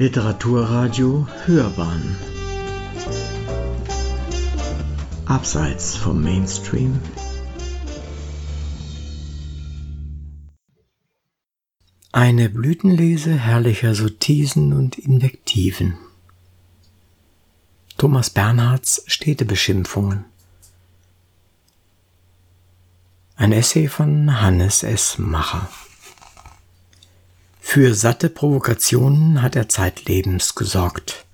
Literaturradio Hörbahn. Abseits vom Mainstream. Eine Blütenlese herrlicher Sottisen und Invektiven. Thomas Bernhards Städtebeschimpfungen. Ein Essay von Hannes S. Macher für satte Provokationen hat er zeitlebens gesorgt.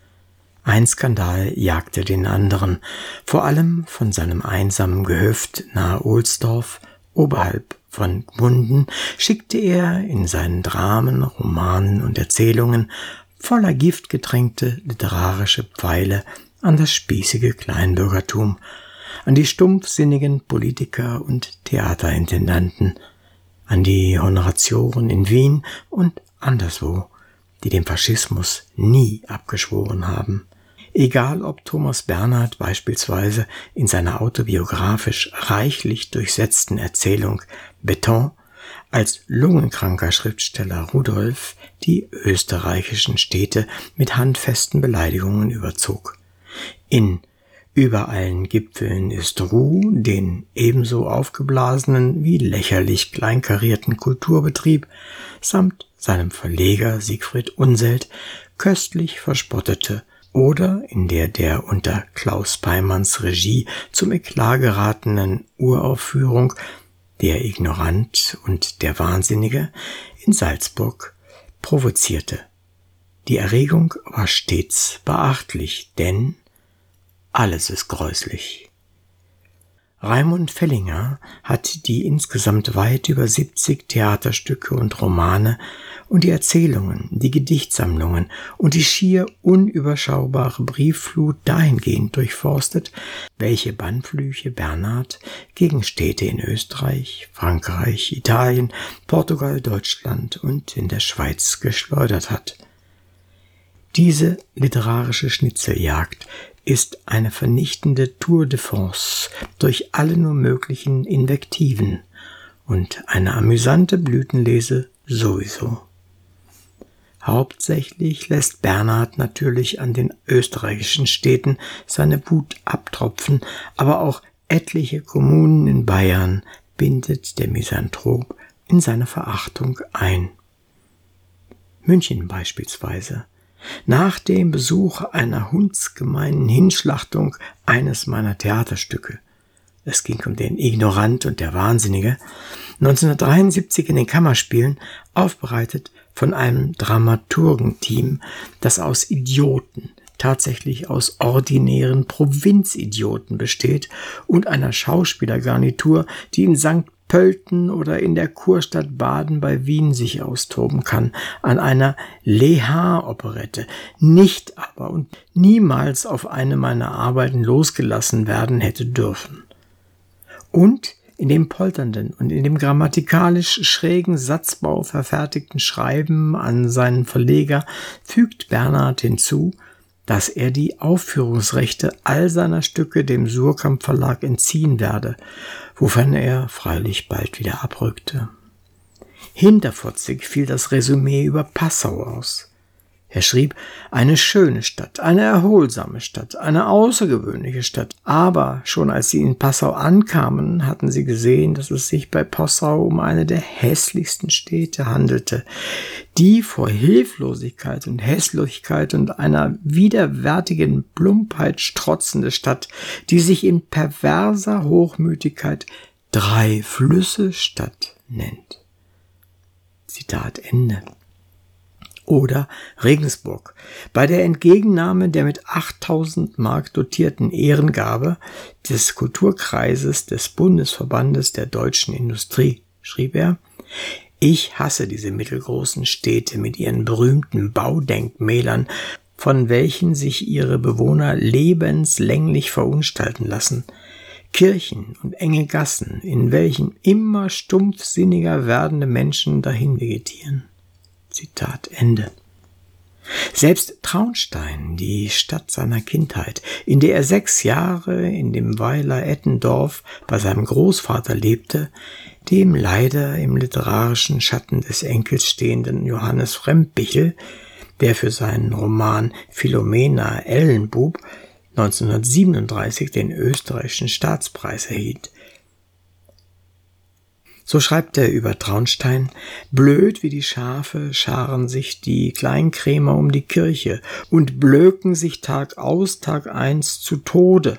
Ein Skandal jagte den anderen, vor allem von seinem einsamen Gehöft nahe Ohlsdorf, oberhalb von Gmunden, schickte er in seinen Dramen, Romanen und Erzählungen voller Gift getränkte literarische Pfeile an das spießige Kleinbürgertum, an die stumpfsinnigen Politiker und Theaterintendanten, an die Honoratioren in Wien und anderswo, die dem Faschismus nie abgeschworen haben. Egal ob Thomas Bernhard beispielsweise in seiner autobiografisch reichlich durchsetzten Erzählung Beton als lungenkranker Schriftsteller Rudolf die österreichischen Städte mit handfesten Beleidigungen überzog. In über allen Gipfeln ist Ruh, den ebenso aufgeblasenen wie lächerlich kleinkarierten Kulturbetrieb samt seinem Verleger Siegfried Unselt köstlich verspottete oder in der der unter Klaus Peimanns Regie zum Eklat geratenen Uraufführung Der Ignorant und der Wahnsinnige in Salzburg provozierte. Die Erregung war stets beachtlich, denn alles ist gräuslich. Raimund Fellinger hat die insgesamt weit über 70 Theaterstücke und Romane und die Erzählungen, die Gedichtsammlungen und die schier unüberschaubare Briefflut dahingehend durchforstet, welche Bannflüche Bernhard gegen Städte in Österreich, Frankreich, Italien, Portugal, Deutschland und in der Schweiz geschleudert hat. Diese literarische Schnitzeljagd ist eine vernichtende Tour de France durch alle nur möglichen Invektiven und eine amüsante Blütenlese sowieso. Hauptsächlich lässt Bernhard natürlich an den österreichischen Städten seine Wut abtropfen, aber auch etliche Kommunen in Bayern bindet der Misanthrop in seine Verachtung ein. München beispielsweise nach dem Besuch einer hundsgemeinen Hinschlachtung eines meiner Theaterstücke, es ging um den Ignorant und der Wahnsinnige, 1973 in den Kammerspielen, aufbereitet von einem Dramaturgenteam, das aus Idioten, tatsächlich aus ordinären Provinzidioten besteht und einer Schauspielergarnitur, die in St. Pölten oder in der Kurstadt Baden bei Wien sich austoben kann, an einer Leha-Operette, nicht aber und niemals auf eine meiner Arbeiten losgelassen werden hätte dürfen. Und in dem polternden und in dem grammatikalisch schrägen Satzbau verfertigten Schreiben an seinen Verleger fügt Bernhard hinzu, dass er die Aufführungsrechte all seiner Stücke dem Surkamp Verlag entziehen werde, wovon er freilich bald wieder abrückte. Hinterfotzig fiel das Resümee über Passau aus. Er schrieb, eine schöne Stadt, eine erholsame Stadt, eine außergewöhnliche Stadt. Aber schon als sie in Passau ankamen, hatten sie gesehen, dass es sich bei Passau um eine der hässlichsten Städte handelte, die vor Hilflosigkeit und Hässlichkeit und einer widerwärtigen Plumpheit strotzende Stadt, die sich in perverser Hochmütigkeit drei Flüsse Stadt nennt. Zitat Ende oder Regensburg. Bei der Entgegennahme der mit 8000 Mark dotierten Ehrengabe des Kulturkreises des Bundesverbandes der deutschen Industrie schrieb er, ich hasse diese mittelgroßen Städte mit ihren berühmten Baudenkmälern, von welchen sich ihre Bewohner lebenslänglich verunstalten lassen. Kirchen und enge Gassen, in welchen immer stumpfsinniger werdende Menschen dahin vegetieren. Zitat Ende. Selbst Traunstein, die Stadt seiner Kindheit, in der er sechs Jahre in dem Weiler Ettendorf bei seinem Großvater lebte, dem leider im literarischen Schatten des Enkels stehenden Johannes Fremdbichel, der für seinen Roman Philomena Ellenbub 1937 den österreichischen Staatspreis erhielt. So schreibt er über Traunstein, blöd wie die Schafe scharen sich die Kleinkrämer um die Kirche und blöken sich Tag aus, Tag eins zu Tode.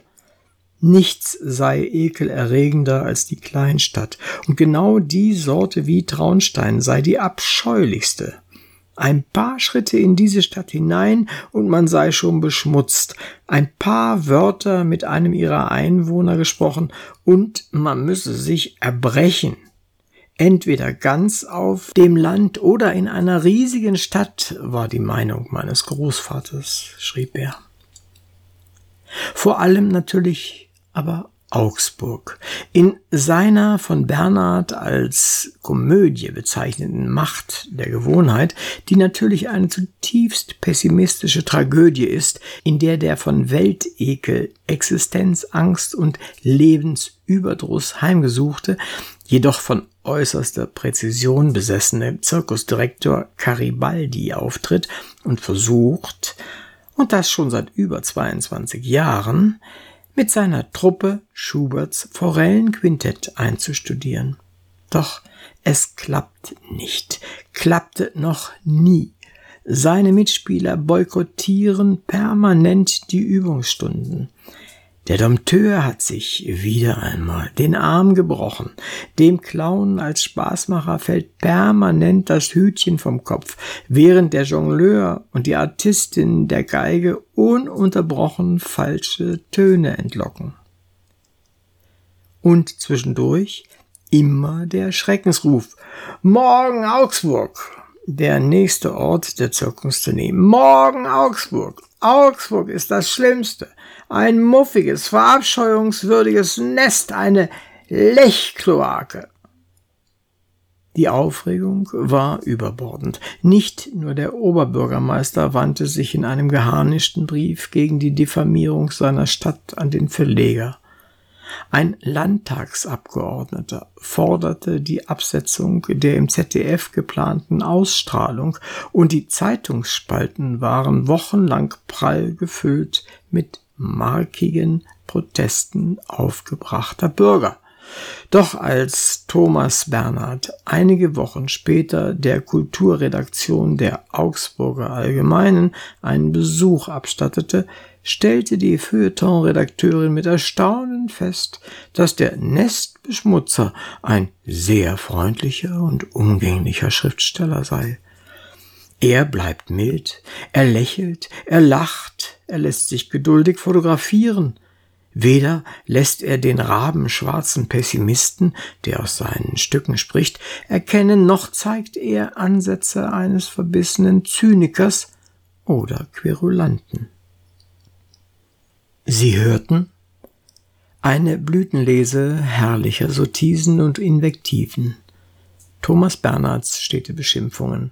Nichts sei ekelerregender als die Kleinstadt, und genau die Sorte wie Traunstein sei die abscheulichste. Ein paar Schritte in diese Stadt hinein und man sei schon beschmutzt, ein paar Wörter mit einem ihrer Einwohner gesprochen und man müsse sich erbrechen entweder ganz auf dem Land oder in einer riesigen Stadt, war die Meinung meines Großvaters, schrieb er. Vor allem natürlich aber Augsburg. In seiner von Bernhard als Komödie bezeichneten Macht der Gewohnheit, die natürlich eine zutiefst pessimistische Tragödie ist, in der der von Weltekel, Existenzangst und Lebensüberdruss heimgesuchte, jedoch von äußerster Präzision besessene Zirkusdirektor Caribaldi auftritt und versucht, und das schon seit über 22 Jahren, mit seiner Truppe Schuberts Forellenquintett einzustudieren. Doch es klappt nicht, klappte noch nie. Seine Mitspieler boykottieren permanent die Übungsstunden. Der Dompteur hat sich wieder einmal den Arm gebrochen. Dem Clown als Spaßmacher fällt permanent das Hütchen vom Kopf, während der Jongleur und die Artistin der Geige ununterbrochen falsche Töne entlocken. Und zwischendurch immer der Schreckensruf. Morgen Augsburg! Der nächste Ort der Zirkustournee. Morgen Augsburg! Augsburg ist das Schlimmste ein muffiges, verabscheuungswürdiges Nest, eine Lechkloake. Die Aufregung war überbordend. Nicht nur der Oberbürgermeister wandte sich in einem geharnischten Brief gegen die Diffamierung seiner Stadt an den Verleger. Ein Landtagsabgeordneter forderte die Absetzung der im ZDF geplanten Ausstrahlung und die Zeitungsspalten waren wochenlang prall gefüllt mit markigen Protesten aufgebrachter Bürger. Doch als Thomas Bernhard einige Wochen später der Kulturredaktion der Augsburger Allgemeinen einen Besuch abstattete, stellte die Feuilleton-Redakteurin mit Erstaunen fest, dass der Nestbeschmutzer ein sehr freundlicher und umgänglicher Schriftsteller sei. Er bleibt mild, er lächelt, er lacht, er lässt sich geduldig fotografieren. Weder lässt er den rabenschwarzen Pessimisten, der aus seinen Stücken spricht, erkennen, noch zeigt er Ansätze eines verbissenen Zynikers oder Querulanten. Sie hörten eine Blütenlese herrlicher Sotisen und Invektiven. Thomas Bernhards Städtebeschimpfungen.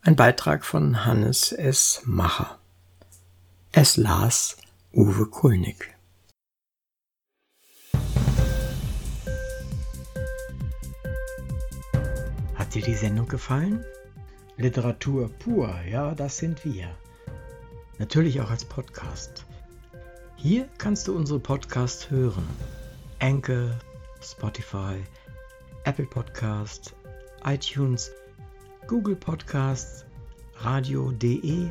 Ein Beitrag von Hannes S. Macher. Es las Uwe Kulnig. Hat dir die Sendung gefallen? Literatur pur, ja, das sind wir. Natürlich auch als Podcast. Hier kannst du unsere Podcasts hören. Anchor, Spotify, Apple Podcast, iTunes, Google Podcasts, radio.de